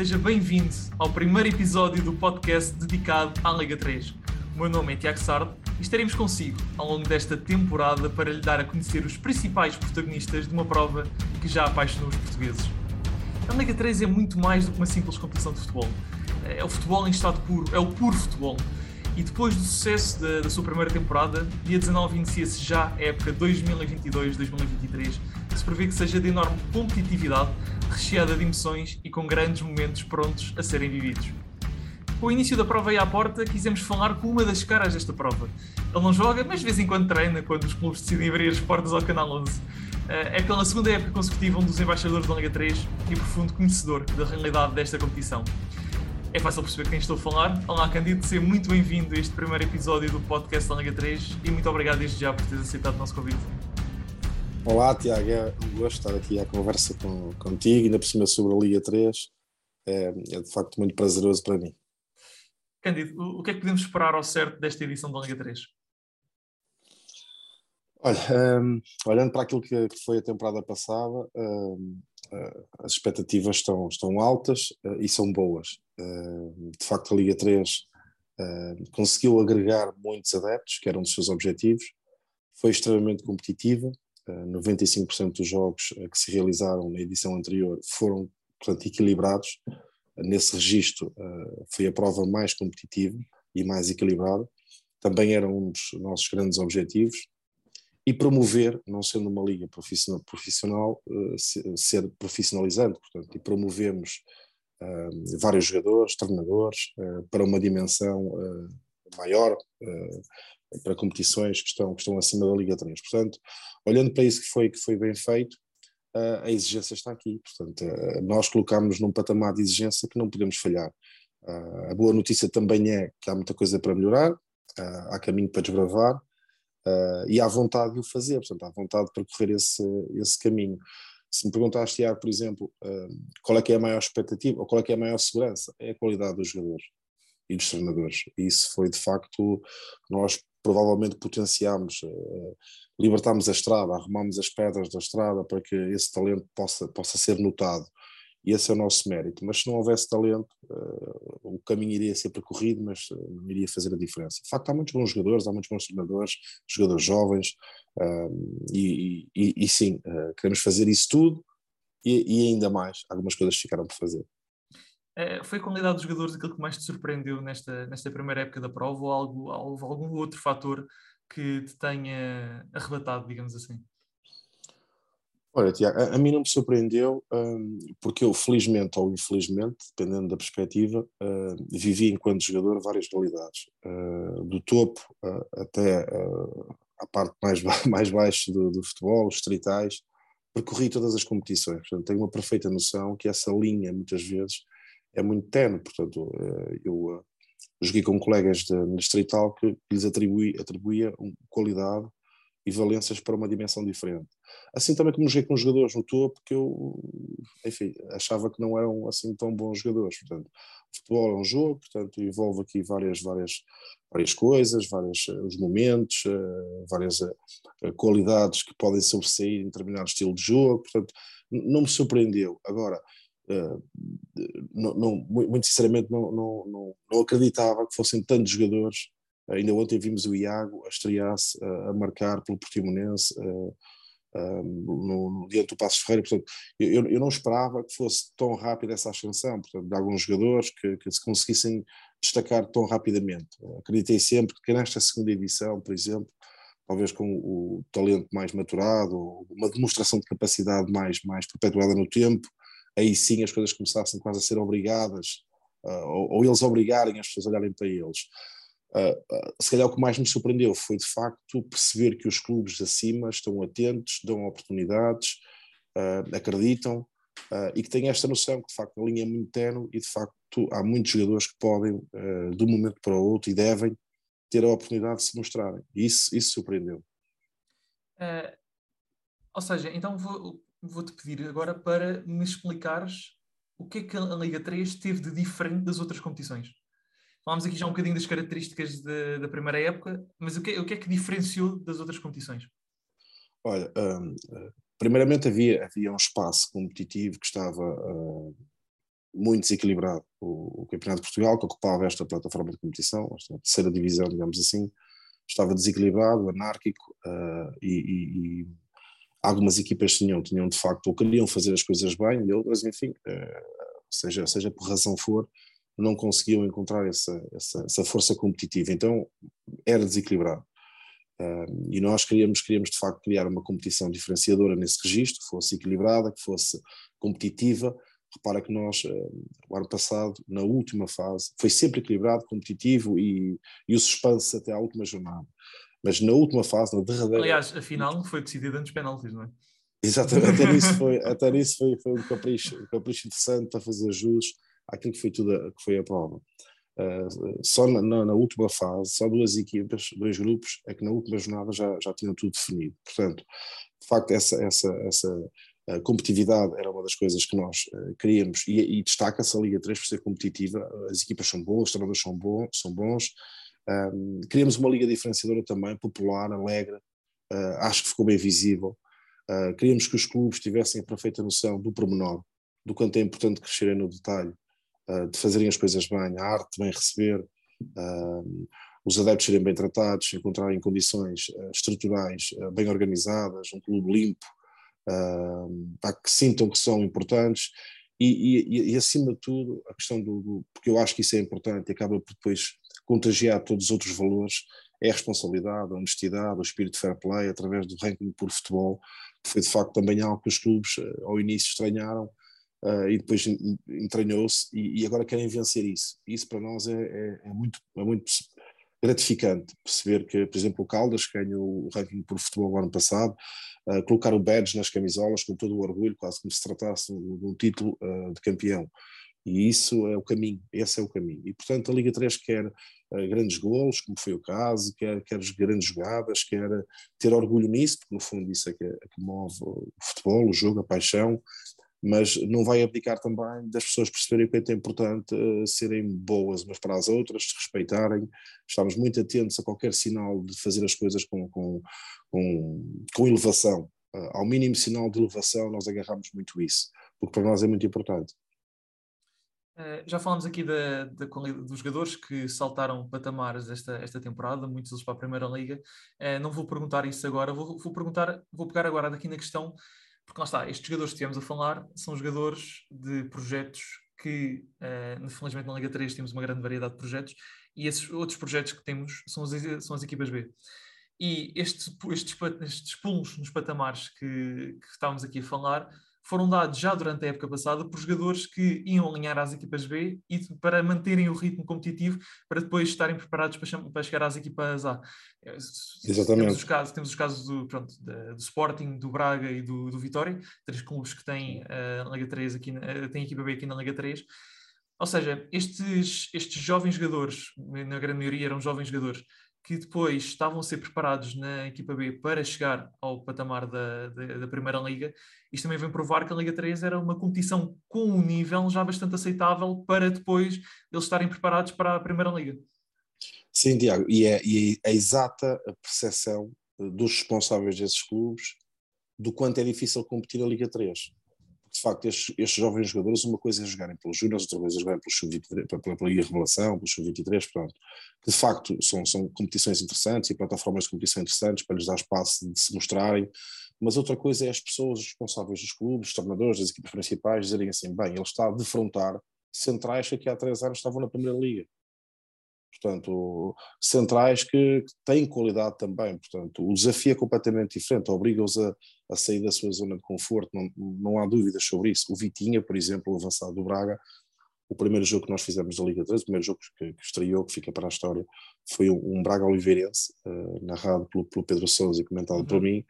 Seja bem-vindo ao primeiro episódio do podcast dedicado à Liga 3. O meu nome é Tiago Sardo e estaremos consigo ao longo desta temporada para lhe dar a conhecer os principais protagonistas de uma prova que já apaixonou os portugueses. A Liga 3 é muito mais do que uma simples competição de futebol. É o futebol em estado puro, é o puro futebol. E depois do sucesso da, da sua primeira temporada, dia 19 inicia-se já a época 2022-2023, que se prevê que seja de enorme competitividade, recheada de emoções e com grandes momentos prontos a serem vividos. Com o início da prova aí à porta, quisemos falar com uma das caras desta prova. Ele não joga, mas de vez em quando treina quando os clubes decidem abrir as portas ao Canal 11. Eh, é pela segunda época consecutiva um dos embaixadores da Liga 3 e profundo conhecedor da realidade desta competição. É fácil perceber quem estou a falar. Olá, Candido, seja muito bem-vindo a este primeiro episódio do podcast da Liga 3 e muito obrigado desde já por teres aceitado o nosso convite. Olá, Tiago, é um gosto estar aqui à conversa com, contigo, ainda por cima sobre a Liga 3. É, é de facto muito prazeroso para mim. Cândido, o, o que é que podemos esperar ao certo desta edição da Liga 3? Olha, um, olhando para aquilo que, que, foi a temporada passada, um, uh, as expectativas estão, estão altas uh, e são boas. Uh, de facto, a Liga 3 conseguiu agregar muitos adeptos, que era um dos seus objetivos, foi extremamente competitiva. 95% dos jogos que se realizaram na edição anterior foram, portanto, equilibrados. Nesse registro, foi a prova mais competitiva e mais equilibrada. Também era um dos nossos grandes objetivos e promover, não sendo uma liga profissional, eh, ser profissionalizante, portanto, e promovemos vários jogadores, treinadores, para uma dimensão maior, para competições que estão, que estão acima da Liga 3. Portanto, olhando para isso que foi, que foi bem feito, a exigência está aqui. Portanto, nós colocamos num patamar de exigência que não podemos falhar. a boa notícia também é que há muita coisa para melhorar, há caminho para desbravar, e há vontade de o fazer, portanto, há vontade de percorrer esse, esse caminho. Se me perguntaste, Tiago, por exemplo, qual é que é a maior expectativa, ou qual é que é a maior segurança, é a qualidade dos jogadores e dos treinadores. Isso foi, de facto, nós provavelmente potenciámos, uh, libertámos a estrada, arrumámos as pedras da estrada para que esse talento possa, possa ser notado e esse é o nosso mérito. Mas se não houvesse talento, uh, o caminho iria ser percorrido, mas uh, não iria fazer a diferença. De facto, há muitos bons jogadores, há muitos bons treinadores, jogadores jovens, uh, e, e, e, sim, queremos fazer isso tudo e, e, ainda mais. Algumas coisas ficaram por fazer. É, foi a qualidade dos jogadores aquilo que mais te surpreendeu nesta, nesta primeira época da prova ou algo, houve algum outro fator que te tenha arrebatado, digamos assim? Olha, Tiago, a, a, mim não me surpreendeu, um, porque eu, felizmente ou infelizmente, dependendo da perspectiva, uh, vivi enquanto jogador várias realidades, uh, do topo uh, até a parte mais, mais baixa do, do, futebol, os tritais, percorri todas as competições, portanto tenho uma perfeita noção que essa linha, muitas vezes, é muito tenue, portanto eu joguei com colegas de distrital que lhes atribui, atribuía qualidade e valências para uma dimensão diferente. Assim também como joguei com jogadores no topo que eu, enfim, achava que não eram assim tão bons jogadores. Portanto, o futebol é um jogo, portanto, envolve aqui várias, várias, várias coisas, vários eh, os momentos, várias qualidades que podem sobressair em determinado estilo de jogo, portanto, não me surpreendeu. Agora, não, não, muito sinceramente, não, não, não, acreditava que fossem tantos jogadores Ainda ontem vimos o Iago a estrear-se, a marcar pelo Portimonense no, no dia do Passos Ferreira. Portanto, eu, eu não esperava que fosse tão rápida essa ascensão, portanto, de alguns jogadores que, que se conseguissem destacar tão rapidamente. Acreditei sempre que nesta segunda edição, por exemplo, talvez com o talento mais maturado, uma demonstração de capacidade mais, mais perpetuada no tempo, aí sim as coisas começassem quase a ser obrigadas, uh, ou, ou, eles obrigarem as pessoas a olharem para eles. Uh, uh, se calhar o que mais me surpreendeu foi de facto perceber que os clubes acima estão atentos, dão oportunidades, uh, acreditam e que têm esta noção que de facto a linha é muito tenue e de facto há muitos jogadores que podem, de um momento para o outro, e devem ter a oportunidade de se mostrarem. Isso, isso surpreendeu. ou seja, então vou-te pedir agora para me explicares o que é que a Liga 3 teve de diferente das outras competições. Falámos aqui já um bocadinho das características de, da primeira época, mas o que, o que é que diferenciou das outras competições? Olha, um, primeiramente havia, havia um espaço competitivo que estava uh, muito desequilibrado. O, o, Campeonato de Portugal, que ocupava esta plataforma de competição, esta terceira divisão, digamos assim, estava desequilibrado, anárquico, uh, e, e, algumas equipas tinham, tinham de facto, ou queriam fazer as coisas bem, e outras, enfim, uh, seja, seja por razão for, não conseguiam encontrar essa, essa, essa força competitiva. Então, era desequilibrado. Uh, e nós queríamos, queríamos de facto criar uma competição diferenciadora nesse registro, que fosse equilibrada, que fosse competitiva. Repara que nós, uh, o ano passado, na última fase, foi sempre equilibrado, competitivo e, e o suspense até à última jornada. Mas na última fase, na derradeira. Aliás, a final foi decidida antes penaltis, não é? Exatamente, até nisso foi, até nisso foi, foi um, capricho, um capricho interessante para fazer jus àquilo que foi, tudo a, que foi a prova. Uh, só na, na, na, última fase, só duas equipas, dois grupos, é que na última jornada já, já tinham tudo definido. Portanto, de facto, essa, essa, essa uh, competitividade era uma das coisas que nós uh, queríamos e, e destaca-se a Liga 3 por ser competitiva. As equipas são boas, os treinadores são bons. São bons. Um, queríamos uma liga diferenciadora também, popular, alegre, acho que ficou bem visível. queríamos que os clubes tivessem a perfeita noção do pormenor, do quanto é importante crescerem no detalhe de fazerem as coisas bem, a arte bem receber, uh, os adeptos serem bem tratados, encontrarem condições uh, estruturais uh, bem organizadas, um clube limpo, uh, que sintam que são importantes e, e, e, acima de tudo, a questão do, do, porque eu acho que isso é importante e acaba por depois contagiar todos os outros valores, é a responsabilidade, a honestidade, o espírito de fair play através do ranking por futebol, que foi de facto também algo que os clubes ao início estranharam, uh, e depois entranhou-se e, e, agora querem vencer isso. Isso para nós é, é, é, muito, é muito gratificante perceber que, por exemplo, o Caldas ganhou o ranking por futebol ano passado, uh, colocar o badge nas camisolas com todo o orgulho, quase como se tratasse de um título uh, de campeão. E isso é o caminho, esse é o caminho. E portanto a Liga 3 quer uh, grandes golos, como foi o caso, quer, quer grandes jogadas, quer ter orgulho nisso, porque no fundo isso é que, é que move o futebol, o jogo, a paixão, mas não vai abdicar também das pessoas perceberem que é importante uh, serem boas umas para as outras, se respeitarem, estamos muito atentos a qualquer sinal de fazer as coisas com, com, com, com elevação. Uh, ao mínimo sinal de elevação, nós agarramos muito isso, porque para nós é muito importante. Uh, já falamos aqui da, da, dos jogadores que saltaram patamares esta, esta temporada, muitos deles para a Primeira Liga. não vou perguntar isso agora, vou, vou perguntar, vou pegar agora daqui na questão porque lá está, estes jogadores que estivemos a falar são jogadores de projetos que, infelizmente na Liga 3 temos uma grande variedade de projetos, e esses outros projetos que temos são as, são as equipas B. E estes, estes, estes pulos nos patamares que, que estávamos aqui a falar foram dados já durante a época passada por jogadores que iam alinhar às equipas B e para manterem o ritmo competitivo para depois estarem preparados para, para chegar às equipas A. É, Exatamente. Temos os casos, temos os casos do, pronto, do Sporting, do Braga e do, do Vitória, três clubes que têm uh, Liga 3 aqui, uh, têm equipa B aqui na Liga 3. Ou seja, estes, estes jovens jogadores, na grande maioria eram jovens jogadores, que depois estavam a ser preparados na equipa B para chegar ao patamar da, da, da, Primeira Liga, isto também vem provar que a Liga 3 era uma competição com um nível já bastante aceitável para depois eles estarem preparados para a Primeira Liga. Sim, Tiago, e é, e é a exata percepção dos responsáveis desses clubes do quanto é difícil competir a Liga 3 de facto, estes, estes, jovens jogadores, uma coisa é jogarem pelos Júniors, outra coisa é jogarem pelo Sub-23, pela, pela, Revelação, pelo Sub-23, pronto. Que de facto são, são competições interessantes e plataformas de competição interessantes para lhes dar espaço de se mostrarem, mas outra coisa é as pessoas responsáveis dos clubes, os treinadores, das equipes principais, dizerem assim: bem, ele está a defrontar centrais que aqui há três anos estavam na Primeira Liga. Portanto, centrais que, que têm qualidade também. Portanto, o desafio é completamente diferente, obriga-os a, a, sair da sua zona de conforto, não, não há dúvidas sobre isso. O Vitinha, por exemplo, o avançado do Braga, o primeiro jogo que nós fizemos da Liga 3, o primeiro jogo que, que estreou, que fica para a história, foi um, um Braga Oliveirense, uh, narrado pelo, pelo, Pedro Sousa e comentado uhum. por mim,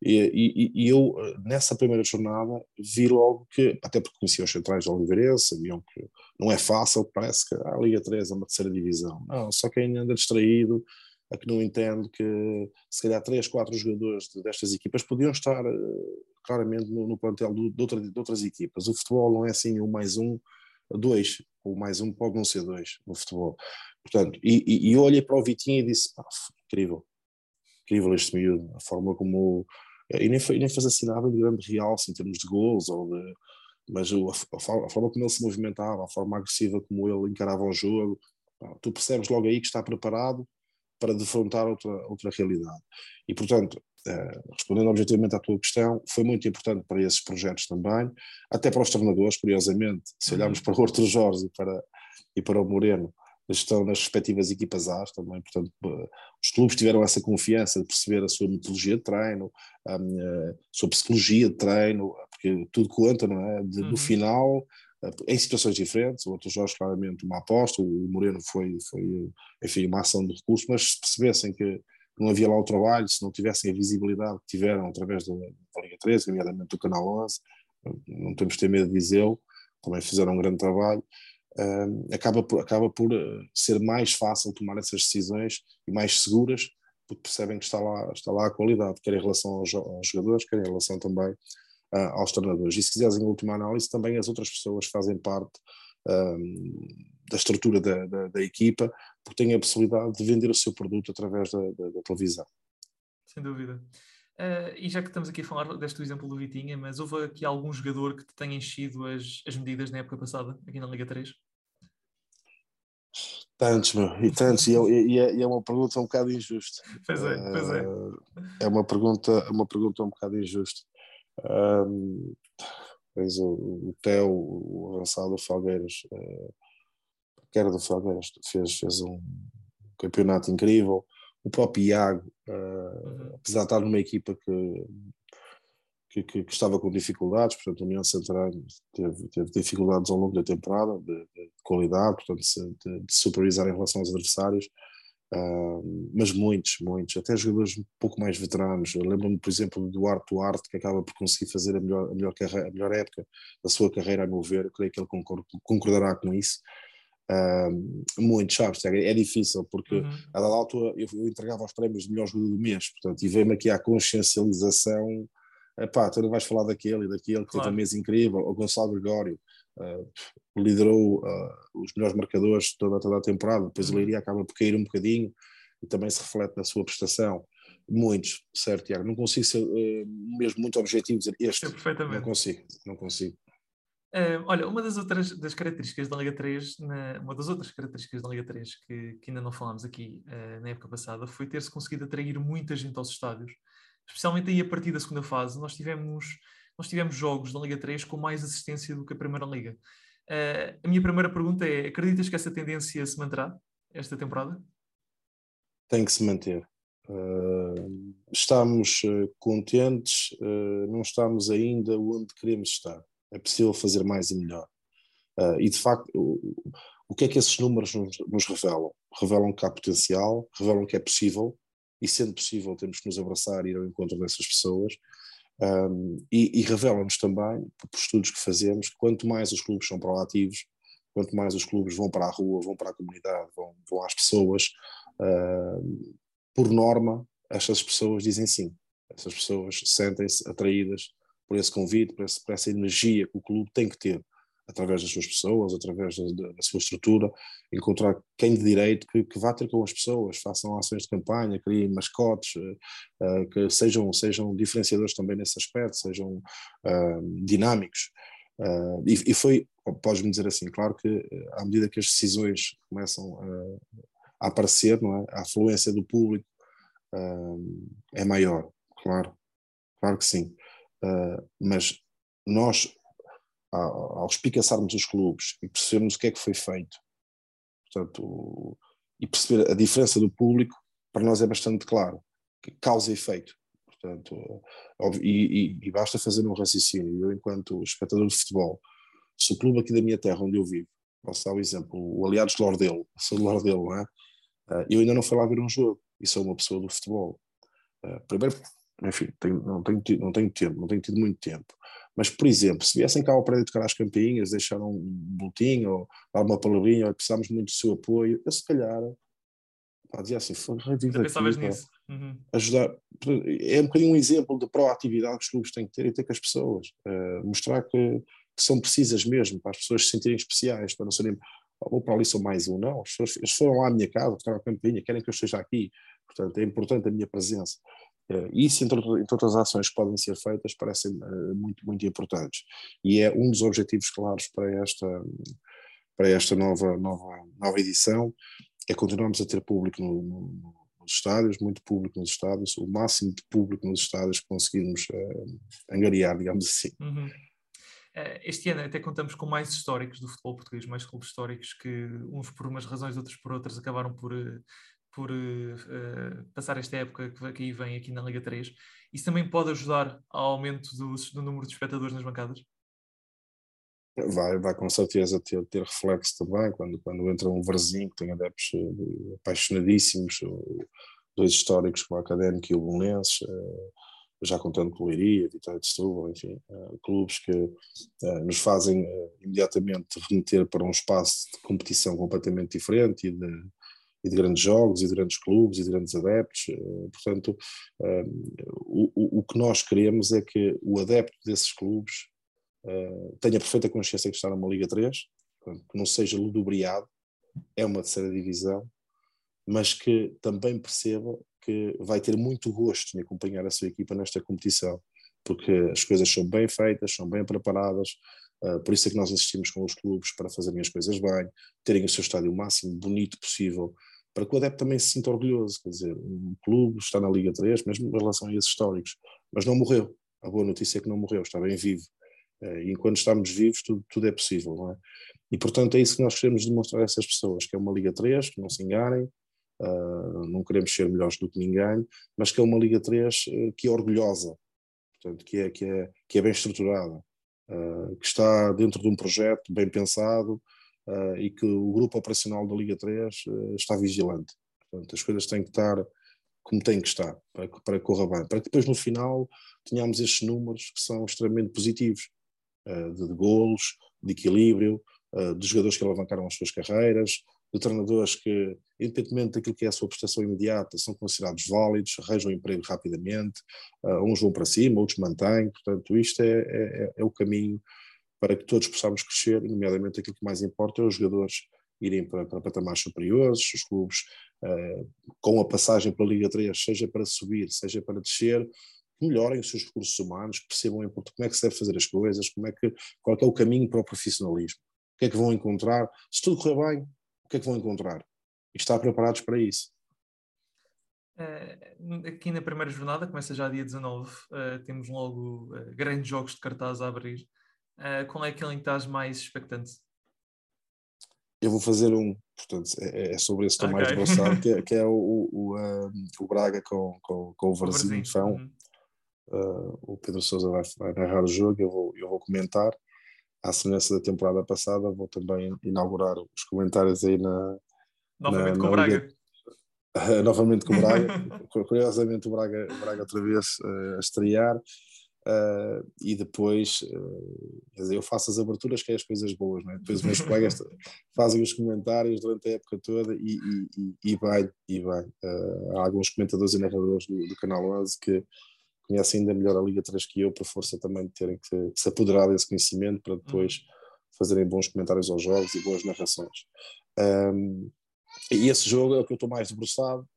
e, e, e, eu, nessa primeira jornada, vi logo que, até porque conhecia os centrais de Oliveirense, sabiam que não é fácil, parece que a Liga 3 é uma terceira divisão. Não, só quem anda distraído, a que não entende que se calhar três, quatro jogadores destas equipas podiam estar eh, claramente no, no plantel de, de, outra, de, outras equipas. O futebol não é assim um mais um, dois, o mais um pode não ser dois no futebol. Portanto, e, e, e eu olhei para o Vitinho e disse, incrível, incrível este miúdo, a forma como e nem, foi, nem faz assim nada de grande realce em termos de gols ou de, mas o, a, a, forma como ele se movimentava, a forma agressiva como ele encarava o jogo, tu percebes logo aí que está preparado para defrontar outra, outra realidade. E, portanto, eh, respondendo objetivamente à tua questão, foi muito importante para esses projetos também, até para os treinadores, curiosamente, se olharmos uhum. para o Horto Jorge e para, e para o Moreno, estão nas respectivas equipas A também, portanto, eh, os clubes tiveram essa confiança de perceber a sua metodologia de treino, a, a sua psicologia de treino, porque tudo conta, não é? De, uhum. No final, eh, em situações diferentes, o outro Jorge claramente uma aposta, o Moreno foi, foi enfim, uma ação de recurso, mas se percebessem que não havia lá o trabalho, se não tivessem a visibilidade que tiveram através da, da Liga 13, nomeadamente do Canal 11, não temos de ter medo de dizê-lo, também fizeram um grande trabalho, acaba, por, acaba por eh, ser mais fácil tomar essas decisões e mais seguras, porque percebem que está lá, está lá a qualidade, quer em relação aos, aos jogadores, quer em relação também uh, aos treinadores. E se quiseres, em última análise, também as outras pessoas fazem parte da estrutura da, da, da, equipa, porque têm a possibilidade de vender o seu produto através da, da televisão. Sem dúvida. Uh, e já que estamos aqui a falar deste exemplo do Vitinha, mas houve aqui algum jogador que te tenha enchido as, as medidas na época passada, aqui na Liga 3? Tantos, meu, e tantos, e, e, é, e, é, uma pergunta um bocado injusta. Pois é, pois é. É uma pergunta, é uma pergunta um bocado injusta. Um, Tens o, o Theo, o avançado do Falgueiras, uh, que era do Falgueiras, fez, fez um campeonato incrível. O próprio Iago, uh, apesar de estar numa equipa que, que, que, que, estava com dificuldades, portanto, a União Central teve, teve dificuldades ao longo da temporada de, de qualidade, portanto, de, de superiorizar em relação aos adversários. Uh, mas muitos, muitos, até jogadores um pouco mais veteranos. Lembro-me, por exemplo, do Duarte Duarte, que acaba por conseguir fazer a melhor, a melhor, carreira, a melhor época da sua carreira, a meu ver. Eu creio que ele concordará com isso. Uh, muitos, sabes? É, é difícil, porque uhum. a dada altura eu, eu, entregava os prémios de melhor jogador do mês, portanto, e veio-me aqui a consciencialização. Epá, tu não vais falar daquele e daquele que claro. teve um mês incrível, o Gonçalo Gregório. Uh, liderou uh, os melhores marcadores toda, toda a temporada, depois o uhum. Leiria acaba por cair um bocadinho e também se reflete na sua prestação. Muitos, certo, Tiago? Não consigo ser uh, mesmo muito objetivo dizer este. Perfeitamente. Não consigo, não consigo. Uh, olha, uma das outras das características da Liga 3, na, uma das outras características da Liga 3 que, que ainda não falámos aqui uh, na época passada foi ter-se conseguido atrair muita gente aos estádios, especialmente aí a partir da segunda fase. Nós tivemos, nós tivemos jogos da Liga 3 com mais assistência do que a Primeira Liga. Uh, a minha primeira pergunta é: acreditas que essa tendência se manterá esta temporada? Tem que se manter. Uh, estamos contentes, não estamos ainda onde queremos estar. É possível fazer mais e melhor. e de facto, o, o, que é que esses números nos, nos revelam? Revelam que há potencial, revelam que é possível, e sendo possível, temos que nos abraçar e ir ao encontro dessas pessoas. Um, e, e revela-nos também, por estudos que fazemos, quanto mais os clubes são proativos, quanto mais os clubes vão para a rua, vão para a comunidade, vão, vão às pessoas, uh, por norma, estas pessoas dizem sim. Essas pessoas sentem-se atraídas por esse convite, por, esse, por essa energia que o clube tem que ter através das suas pessoas, através da, da, sua estrutura, encontrar quem de direito que, que, vá ter com as pessoas, façam ações de campanha, criem mascotes, uh, uh, que sejam, sejam diferenciadores também nesse aspecto, sejam uh, dinâmicos. E, e, foi, podes-me dizer assim, claro que à medida que as decisões começam a aparecer, não é? a afluência do público é maior, claro, claro que sim. Mas nós ao espicaçarmos os clubes e percebermos o que é que foi feito, portanto, e perceber a diferença do público, para nós é bastante claro, que causa e efeito. Portanto, e, e, e, basta fazer um raciocínio. Eu, enquanto espectador de futebol, se o clube aqui da minha terra, onde eu vivo, posso dar o um exemplo, o Aliados de Lordelo, sou de Lordelo, não é? Ah, eu ainda não fui lá ver um jogo e sou uma pessoa do futebol. Ah, primeiro, enfim, não, tenho, não tenho tempo, não tenho tido muito tempo. Mas, por exemplo, se viessem cá ao prédio tocar as campainhas, deixar um boletim ou dar uma palavrinha, ou precisamos muito do seu apoio, eu se calhar pá, dizia assim, reviva aqui, nisso. Uhum. ajudar. É um bocadinho um exemplo de proatividade que os clubes têm que ter e ter com as pessoas. Uh, mostrar que, que, são precisas mesmo, para as pessoas se sentirem especiais, para não serem, ou para ali são mais um, não. As pessoas, eles foram lá à minha casa, tocaram a campainha, querem que eu esteja aqui. Portanto, é importante a minha presença. Uh, isso, entre, outras ações que podem ser feitas, parecem uh, muito, muito importantes. E é um dos objetivos claros para esta, para esta nova, nova, nova edição, é continuarmos a ter público no, no, nos estádios, muito público nos estádios, o máximo de público nos estádios que conseguirmos uh, angariar, digamos assim. Uhum. Este ano até contamos com mais históricos do futebol português, mais clubes históricos que uns por umas razões, outros por outras acabaram por, por uh, passar esta época que aí vem aqui na Liga 3. Isso também pode ajudar ao aumento do, do número de espectadores nas bancadas? Vai, vai com certeza ter, ter reflexo também quando, quando entra um Varzinho que tem adeptos uh, apaixonadíssimos, dois históricos como o Académico e o Belenenses, uh, já contando com Leiria, Vitória de Setúbal, enfim, clubes que nos fazem imediatamente remeter para um espaço de competição completamente diferente e de, e de grandes jogos, e de grandes clubes, e de grandes adeptos. Portanto, o, o que nós queremos é que o adepto desses clubes uh, tenha perfeita consciência que está numa Liga 3, que não seja ludobriado, é uma terceira divisão, mas que também perceba que vai ter muito gosto em acompanhar a sua equipa nesta competição, porque as coisas são bem feitas, são bem preparadas, uh, por isso é que nós insistimos com os clubes para fazerem as coisas bem, terem o seu estádio o máximo bonito possível, para que o adepto também se sinta orgulhoso, quer dizer, um clube está na Liga 3, mesmo em relação a esses históricos, mas não morreu, a boa notícia é que não morreu, está bem vivo, eh, e enquanto estamos vivos, tudo, tudo é possível, não é? E portanto é isso que nós queremos demonstrar a essas pessoas, que é uma Liga 3, que não se enganem, uh, não queremos ser melhores do que ninguém, mas que é uma Liga 3 uh, eh, que é orgulhosa, portanto, que é, que é, que é bem estruturada, uh, que está dentro de um projeto bem pensado e que o grupo operacional da Liga 3 está vigilante. Portanto, as coisas têm que estar como têm que estar, para que, para que corra bem, para que depois no final tenhamos estes números que são extremamente positivos eh, de, de golos, de equilíbrio, eh, de jogadores que alavancaram as suas carreiras, de treinadores que, independentemente daquilo que é a sua prestação imediata, são considerados válidos, arranjam emprego rapidamente, eh, uns vão para cima, outros mantêm, portanto isto é, é, é o caminho para que todos possamos crescer, nomeadamente aquilo que mais importa é os jogadores irem para, para patamares superiores, os clubes uh, com a passagem pela Liga 3, seja para subir, seja para descer, melhorem os seus recursos humanos, percebam como é que se deve fazer as coisas, como é que, qual é, o caminho para o profissionalismo, o que é que vão encontrar, se tudo correr bem, o que é que vão encontrar? E estar preparados para isso. Uh, aqui na primeira jornada, começa já dia 19, uh, temos logo grandes jogos de cartaz a abrir. Qual é aquele em que estás mais expectante? Eu vou fazer um, portanto, é, é sobre esse que estou okay. mais debruçado, que, é, que é o, o, o, o Braga com, com, com o Varzinho. Uhum. Uh, o Pedro Sousa vai, vai, narrar o jogo, eu vou, eu vou comentar. À semelhança da temporada passada, vou também inaugurar os comentários aí na. Novamente na, com o Braga. Uh, novamente com o Braga. Curiosamente, o Braga, Braga outra vez uh, a estrear. Uh, e depois uh, dizer, eu faço as aberturas que é as coisas boas, né? depois os meus colegas fazem os comentários durante a época toda e, e, e, e vai, e vai. Uh, há alguns comentadores e narradores do, do canal 11 que conhecem ainda melhor a Liga 3 que eu, por força também de terem que se apoderar desse conhecimento para depois uhum. fazerem bons comentários aos jogos e boas narrações. Um, e esse jogo é o que eu estou mais debruçado,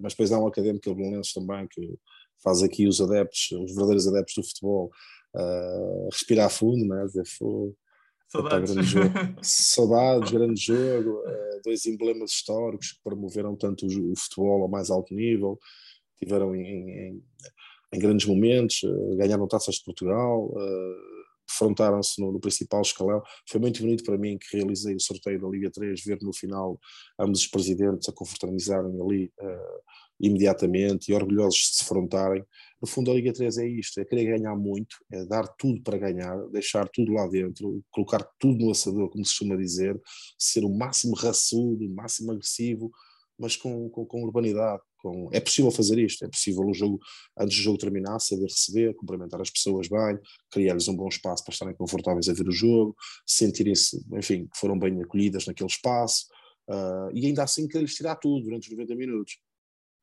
mas depois há um académico Belenenses também que faz aqui os adeptos, os verdadeiros adeptos do futebol, uh, respirar fundo, né? dizer, Saudades. Grande jogo. Saudades, grande jogo, uh, dois emblemas históricos que promoveram tanto o, o, futebol ao mais alto nível, tiveram em, em, em grandes momentos, uh, ganharam taças de Portugal, uh, defrontaram-se no, no, principal escalão. Foi muito bonito para mim que realizei o sorteio da Liga 3, ver no final ambos os presidentes a confraternizarem ali uh, imediatamente e orgulhosos de se defrontarem. No fundo, a Liga 3 é isto: é querer ganhar muito, é dar tudo para ganhar, deixar tudo lá dentro, colocar tudo no assador, como se costuma dizer, ser o máximo raçudo, o máximo agressivo, mas com, com, com urbanidade, com, é possível fazer isto, é possível o jogo, antes do jogo terminar, saber receber, cumprimentar as pessoas bem, criar-lhes um bom espaço para estarem confortáveis a ver o jogo, sentirem-se, enfim, que foram bem acolhidas naquele espaço, uh, e ainda assim querer-lhes tirar tudo durante os 90 minutos.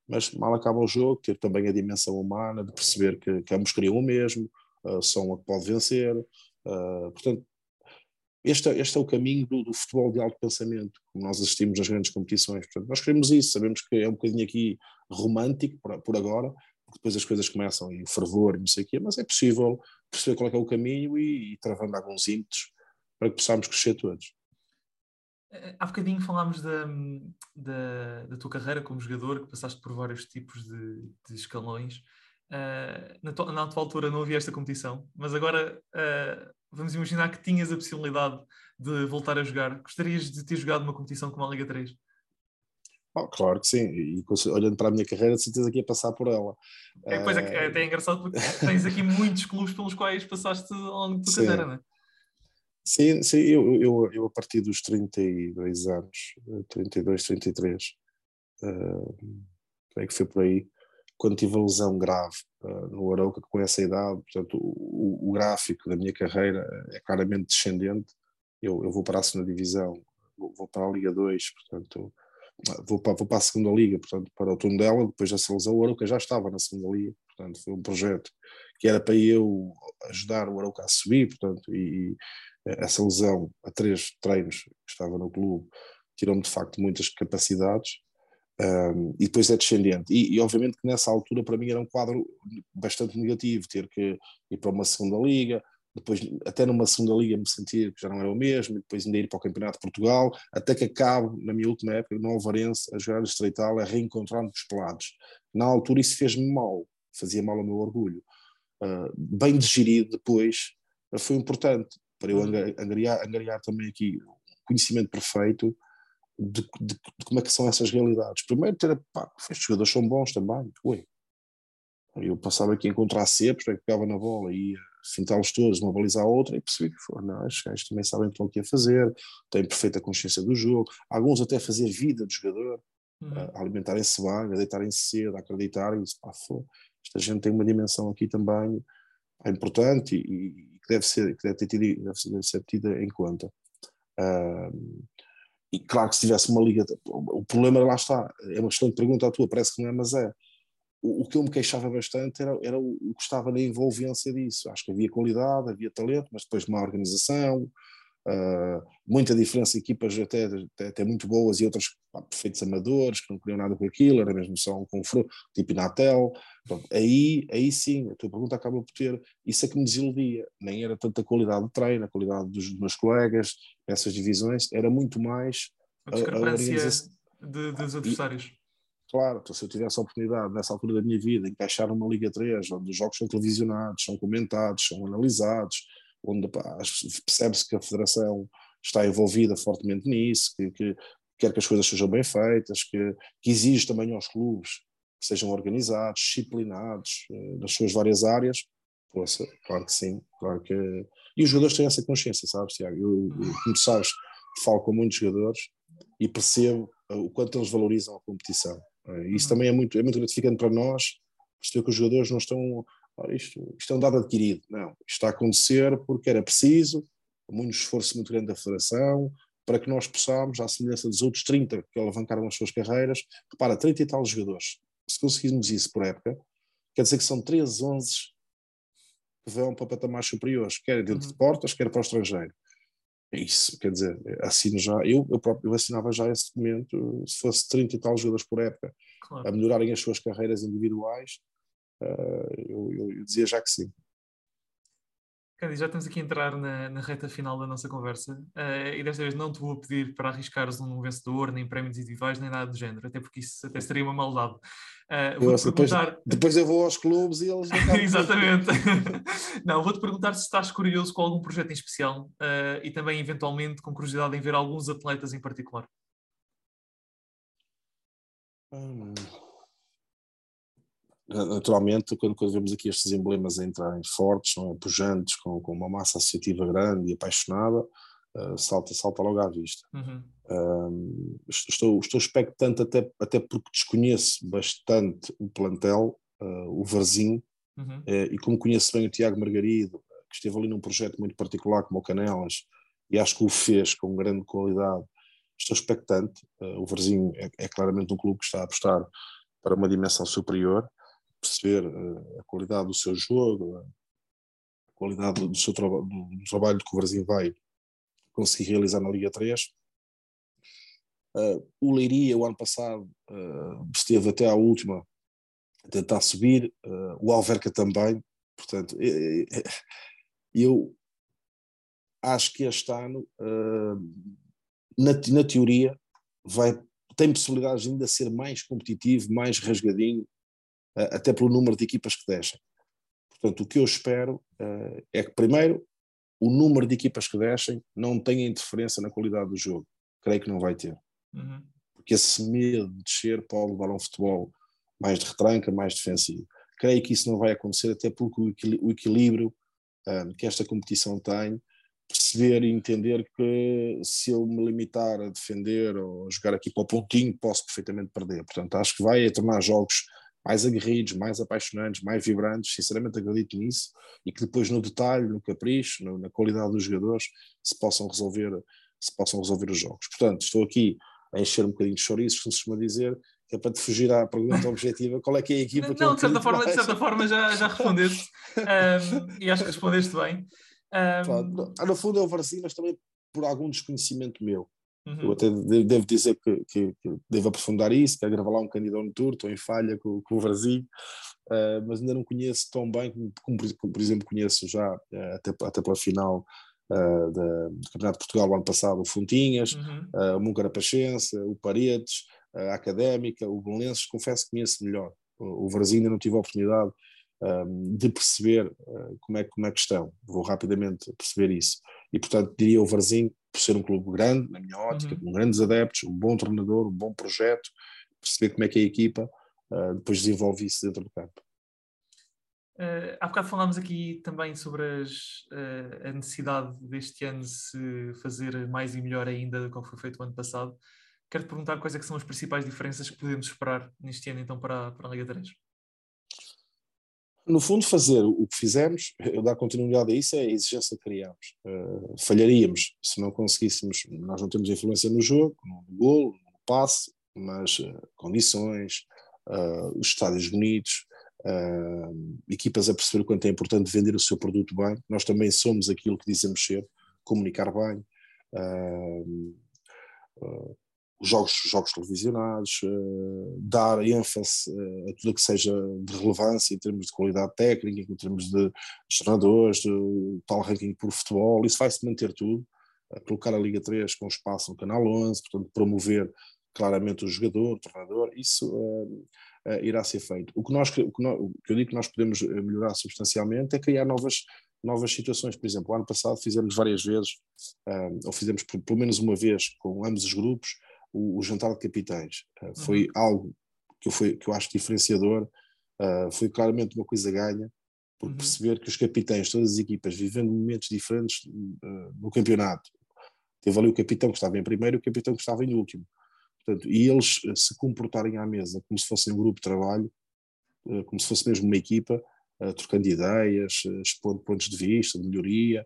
Mas mal acaba o jogo, ter também a dimensão humana de perceber que, que ambos queriam o mesmo, uh, são a que pode vencer, uh, portanto, este, é, este é o caminho do, do, futebol de alto pensamento, como nós assistimos nas grandes competições. Portanto, nós queremos isso, sabemos que é um bocadinho aqui romântico por, por agora, porque depois as coisas começam e o fervor e não sei o quê, mas é possível perceber qual é, é o caminho e, e travando alguns ímpetos para que possamos crescer todos. Há bocadinho falámos da, da, da, tua carreira como jogador, que passaste por vários tipos de, de escalões. Uh, na, to, na atual altura não havia esta competição, mas agora uh, vamos imaginar que tinhas a possibilidade de voltar a jogar. Gostarias de ter jogado uma competição como a Liga 3? Oh, claro que sim, e olhando para a minha carreira, de certeza que ia passar por ela. É, pois é, é até engraçado porque tens aqui muitos clubes pelos quais passaste ao longo da tua carreira, não é? Sim, sim eu, eu, eu a partir dos 32 anos, 32, 33, uh, creio que foi por aí, quando tive a lesão grave uh, no Arauca, com essa idade, portanto, o, o, gráfico da minha carreira é claramente descendente. Eu, eu vou para a segunda divisão, vou, vou para a Liga 2, portanto, vou para, vou para a segunda liga, portanto, para o Tondela, depois dessa lesão, o Arauca já estava na segunda liga, portanto, foi um projeto que era para eu ajudar o Arauca a subir, portanto, e, essa lesão a três treinos que estava no clube tirou-me de facto muitas capacidades um, e depois é descendente. E, e, obviamente que nessa altura para mim era um quadro bastante negativo, ter que ir para uma segunda liga, depois até numa segunda liga me sentir que já não era o mesmo, e depois ainda ir para o Campeonato de Portugal, até que acabo, na minha última época, no Alvarense, a jogar no Estreital, a reencontrar-me com os pelados. Na altura isso fez-me mal, fazia mal ao meu orgulho. Uh, bem digerido depois, foi importante para eu uhum. angariar, angariar também aqui conhecimento perfeito de, de, de, como é que são essas realidades. Primeiro ter, pá, estes jogadores são bons também, ué. Eu passava aqui a encontrar cepos, pegava na bola e ia fintá-los todos, uma baliza a outra, e percebi que foram, não, estes gajos também sabem o que estão aqui a fazer, têm perfeita consciência do jogo, alguns até fazer vida do jogador, uhum. alimentarem-se bem, deitarem-se cedo, acreditarem, e pá, esta gente tem uma dimensão aqui também é importante e, que deve ser, que deve ter tido, deve ser, deve ser tida em conta. Uh, e claro que se tivesse uma liga, o problema lá está, é uma excelente pergunta a tua, parece que não é, mas é. O, que eu me queixava bastante era, era o, que estava na envolvência disso. Acho que havia qualidade, havia talento, mas depois uma organização, Uh, muita diferença, equipas até, até, até, muito boas e outras pá, perfeitos amadores que não queriam nada com aquilo, era mesmo só um confronto, tipo Inatel. aí, aí sim, a tua pergunta acaba por ter isso é que me desiludia. Nem era tanta qualidade de treino, a qualidade dos meus colegas, essas divisões, era muito mais a, a organização de, dos adversários. E, claro, então, se eu tivesse a oportunidade nessa altura da minha vida encaixar uma Liga 3, onde os jogos são televisionados, são comentados, são analisados onde percebe-se que a Federação está envolvida fortemente nisso, que, que quer que as coisas sejam bem feitas, que, que exige também aos clubes que sejam organizados, disciplinados eh, nas suas várias áreas. Poxa, claro que sim, claro que. E os jogadores têm essa consciência, sabes, Tiago? Eu, eu, como tu sabes, falo com muitos jogadores e percebo eh, o quanto eles valorizam a competição. E isso uhum. também é muito, é muito gratificante para nós, perceber que os jogadores não estão isto, isto é um dado adquirido. Não, isto está a acontecer porque era preciso, muito esforço muito grande da Federação, para que nós possamos, à semelhança dos outros 30 que alavancaram as suas carreiras, repara, 30 e tal jogadores. Se conseguirmos isso por época, quer dizer que são 13, 11 que vão para patamares superiores, quer dentro uhum. de portas, quer para o estrangeiro. É isso, quer dizer, assino já, eu, eu próprio eu assinava já esse documento, se fosse 30 e tal jogadores por época, claro. a melhorarem as suas carreiras individuais, uh, eu, eu, dizia já que sim. Candy, já estamos aqui a entrar na, na reta final da nossa conversa uh, e desta vez não te vou pedir para arriscares um vencedor, nem prémios individuais, nem nada do género, até porque isso até seria uma maldade. Uh, eu, perguntar... depois, depois, eu vou aos clubes e eles Exatamente. não, vou-te perguntar se estás curioso com algum projeto em especial uh, e também, eventualmente, com curiosidade em ver alguns atletas em particular. Hum naturalmente, quando, quando vemos aqui estes emblemas a entrarem fortes, não é? pujantes, com, com uma massa associativa grande e apaixonada, uh, salta, salta logo à vista. Uhum. Uh, estou, estou expectante, até, até porque desconheço bastante o plantel, uh, o Varzinho, uhum. e como conheço bem o Tiago Margarido, que esteve ali num projeto muito particular como o Canelas, e acho que o fez com grande qualidade, estou expectante. o Varzinho é, é claramente um clube que está a apostar para uma dimensão superior perceber eh, a qualidade do seu jogo, a qualidade do seu traba do, trabalho que o Brasil vai conseguir realizar na Liga 3. Uh, eh, o Leiria, o ano passado, uh, esteve até à última tentar subir, uh, o Alverca também. Portanto, eu acho que este ano, na, na teoria, vai, tem possibilidades de ainda ser mais competitivo, mais rasgadinho, até pelo número de equipas que deixam. Portanto, o que eu espero é que, primeiro, o número de equipas que deixem não tenha interferência na qualidade do jogo. Creio que não vai ter. Uhum. Porque esse medo de descer pode levar a um futebol mais de retranca, mais defensivo. Creio que isso não vai acontecer, até porque o equilíbrio um, que esta competição tem, perceber e entender que se eu me limitar a defender ou jogar aqui para o pontinho, posso perfeitamente perder. Portanto, acho que vai tornar jogos mais aguerridos, mais apaixonantes, mais vibrantes, sinceramente acredito nisso, e que depois no detalhe, no capricho, no, na qualidade dos jogadores, se possam resolver, se possam resolver os jogos. Portanto, estou aqui a encher um bocadinho de chouriços, como se costuma dizer, é para te fugir à pergunta objetiva, qual é que é a equipa que Não, de certa, forma, de certa forma já, já respondeste, um, e acho que respondeste bem. Um... no, no fundo é o Varzim, mas também por algum desconhecimento meu. Uhum. Eu até devo dizer que, que, que, devo aprofundar isso, quero gravar lá um candidato no tour, estou em falha com, com o Varzim, uh, mas ainda não conheço tão bem como, como, como por exemplo, conheço já, uh, até, até pela final uh, da, do Campeonato de Portugal ano passado, o Fontinhas, uhum. o Muncarapachense, o Paredes, a Académica, o Belenenses, confesso que conheço melhor. O, o Varzim ainda não tive a oportunidade um, de perceber uh, como, é, como é que estão. Vou rapidamente perceber isso. E, portanto, diria o Varzim, por ser um clube grande, na minha ótica, uhum. com grandes adeptos, um bom treinador, um bom projeto, perceber como é que é a equipa uh, depois desenvolve isso dentro do campo. Uh, há bocado falámos aqui também sobre as, uh, a necessidade deste ano se fazer mais e melhor ainda do que foi feito o ano passado. Quero-te perguntar quais é são as principais diferenças que podemos esperar neste ano então para, para a Liga 3. No fundo, fazer o que fizemos, eu dar continuidade a isso, é a exigência que criamos. Uh, falharíamos se não conseguíssemos, nós não temos influência no jogo, no golo, no passe, mas uh, condições, uh, os estádios bonitos, equipas a perceber o quanto é importante vender o seu produto bem. Nós também somos aquilo que dizemos ser, comunicar bem jogos, jogos televisionados, uh, dar ênfase uh, a tudo que seja de relevância em termos de qualidade técnica, em termos de, treinadores, de tal ranking por futebol, isso vai-se manter tudo, uh, colocar a Liga 3 com espaço no Canal 11, portanto promover claramente o jogador, o treinador, isso irá ser feito. O que, nós, o que, nós, o que eu digo que nós podemos melhorar substancialmente é criar novas novas situações. Por exemplo, ano passado fizemos várias vezes, ou fizemos pelo menos uma vez com ambos os grupos, o, o jantar de capitães. Uh, foi uhum. algo que eu, foi, que eu acho diferenciador, uh, foi claramente uma coisa ganha, por uhum. perceber que os capitães, todas as equipas, vivendo momentos diferentes uh, no campeonato. Teve ali o capitão que estava em primeiro e o capitão que estava em último. Portanto, e eles se comportarem à mesa como se fossem um grupo de trabalho, como se fosse mesmo uma equipa, trocando ideias, expondo pontos de vista, de melhoria,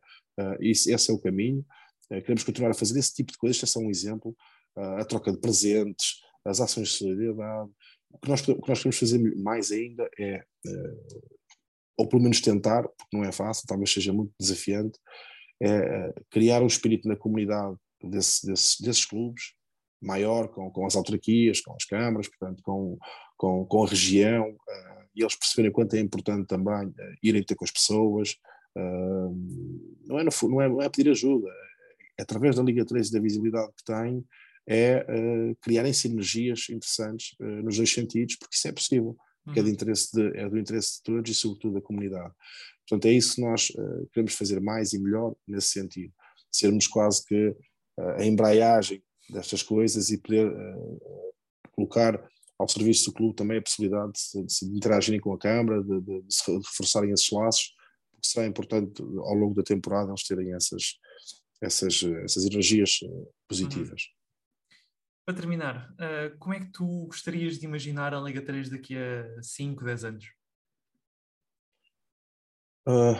isso, esse é o caminho. queremos continuar a fazer esse tipo de coisas, este é só um exemplo, a troca de presentes, as ações de solidariedade. O que nós, o que nós queremos fazer mais ainda é, é, ou pelo menos tentar, porque não é fácil, talvez seja muito desafiante, é, é criar um espírito na comunidade desse, desse, desses clubes, maior, com, com as autarquias, com as câmaras, portanto, com, com, com a região, e eles perceberem quanto é importante também irem ter com as pessoas. Uh, não, é no, não, é, não é pedir ajuda, é através da Liga 3 e da visibilidade que tem, é uh, criarem sinergias interessantes uh, nos dois sentidos, porque isso é possível, porque é, de uhum. interesse de, é do interesse de todos e sobretudo da comunidade. Portanto, é isso que nós uh, queremos fazer mais e melhor nesse sentido, sermos quase que a embreagem destas coisas e poder colocar ao serviço do clube também a possibilidade de, de, de interagirem com a Câmara, de, de, de, se reforçarem esses laços, porque será importante ao longo da temporada eles terem essas, essas, essas energias positivas. Uhum. Para terminar, uh, como é que tu gostarias de imaginar a Liga 3 daqui a 5, 10 anos? Uh,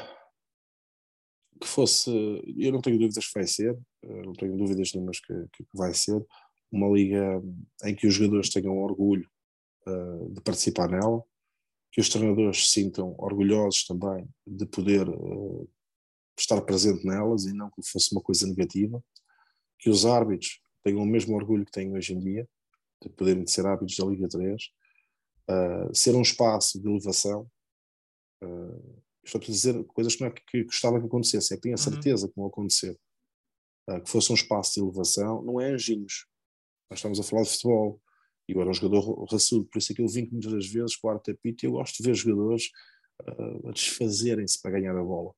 que fosse, eu não tenho dúvidas que vai ser, uh, não tenho dúvidas nenhumas que, que, vai ser, uma liga em que os jogadores tenham orgulho de participar nela, que os treinadores se sintam orgulhosos também de poder estar presente nelas e não que fosse uma coisa negativa, que os árbitros tenham o mesmo orgulho que têm hoje em dia, de poderem ser árbitros da Liga 3, uh, ser um espaço de elevação. Uh, estou a dizer coisas que, não é que gostava que acontecessem, é que tenho a uhum. certeza uhum. que vão acontecer. Uh, que fosse um espaço de elevação, não é anjinhos. Nós estamos a falar de futebol. E eu era um jogador raçudo, por isso é que eu vim muitas das vezes com o tapite e eu gosto de ver jogadores uh, a desfazerem-se para ganhar a bola.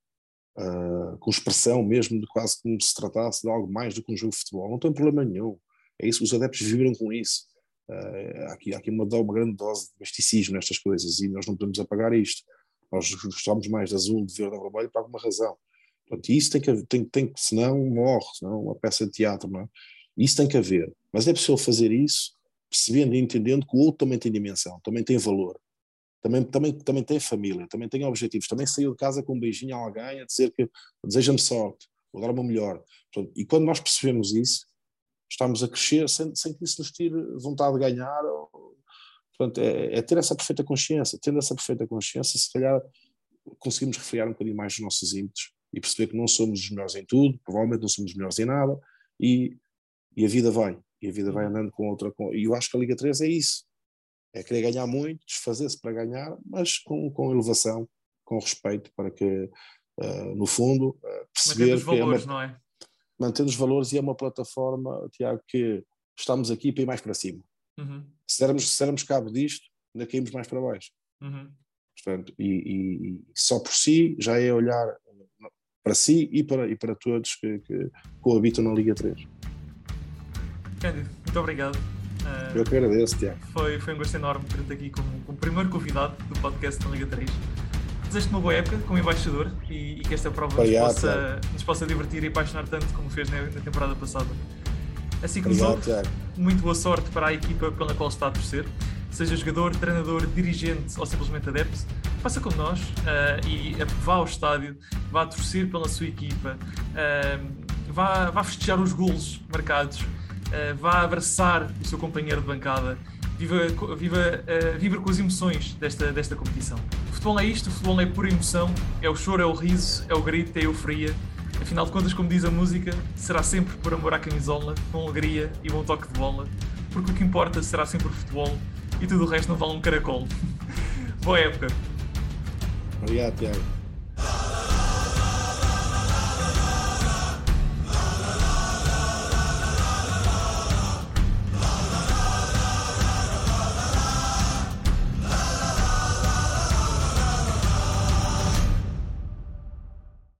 Uh, com expressão mesmo, de quase como se tratasse de algo mais do que um jogo de futebol. Não tem problema nenhum. É isso, os adeptos vibram com isso. Uh, há, aqui, aqui uma, uma grande dose de misticismo nestas coisas e nós não podemos apagar isto. Nós gostamos mais de azul, de verde, de vermelho por alguma razão. Portanto, isso tem que, tem, tem que, senão morre, senão uma peça de teatro, não é? Isso tem que haver. Mas é possível fazer isso percebendo e entendendo que o outro também tem dimensão, também tem valor, também, também, também tem família, também tem objetivos, também saiu de casa com um beijinho a alguém a dizer que deseja-me sorte, vou dar o melhor. E quando nós percebemos isso, estamos a crescer sem, sem que isso nos tire vontade de ganhar. Ou, portanto, é, é, ter essa perfeita consciência. Tendo essa perfeita consciência, se calhar conseguimos refriar um bocadinho mais os nossos ímpetos e perceber que não somos os melhores em tudo, provavelmente não somos os melhores em nada, e, e a vida vai. E a vida vai andando com outra. Com, e eu acho que a Liga 3 é isso. É querer ganhar muito, desfazer-se para ganhar, mas com, com elevação, com respeito, para que, uh, no fundo, uh, perceber os valores, é uma, não é? mantendo os valores e é uma plataforma, Tiago, que estamos aqui para ir mais para cima. Uhum. Se, dermos, se dermos cabo disto, ainda caímos mais para baixo. Uhum. Portanto, e, e, e, só por si já é olhar para si e para, e para todos que, que coabitam na Liga 3. Cândido, muito obrigado. Uh, Eu que agradeço, Tiago. Foi, foi um gosto enorme ter-te aqui como, como primeiro convidado do podcast na Liga 3 desejo-te uma boa época como embaixador e, e que esta prova Obrigado, nos, possa, nos, possa, divertir e apaixonar tanto como fez na, na temporada passada. Assim como Obrigado, muito boa sorte para a equipa pela qual está a torcer. Seja jogador, treinador, dirigente ou simplesmente adepto, faça como nós uh, e vá ao estádio, vá torcer pela sua equipa, uh, vá, vá festejar os golos marcados, uh, vá abraçar o seu companheiro de bancada, viva, viva, viva com as emoções desta, desta competição futebol é isto, o futebol é pura emoção, é o choro, é o riso, é o grito, é a euforia. Afinal de contas, como diz a música, será sempre por amor à camisola, com alegria e bom toque de bola, porque o que importa será sempre o futebol e tudo o resto não vale um caracol. Boa época. Obrigado, Tiago.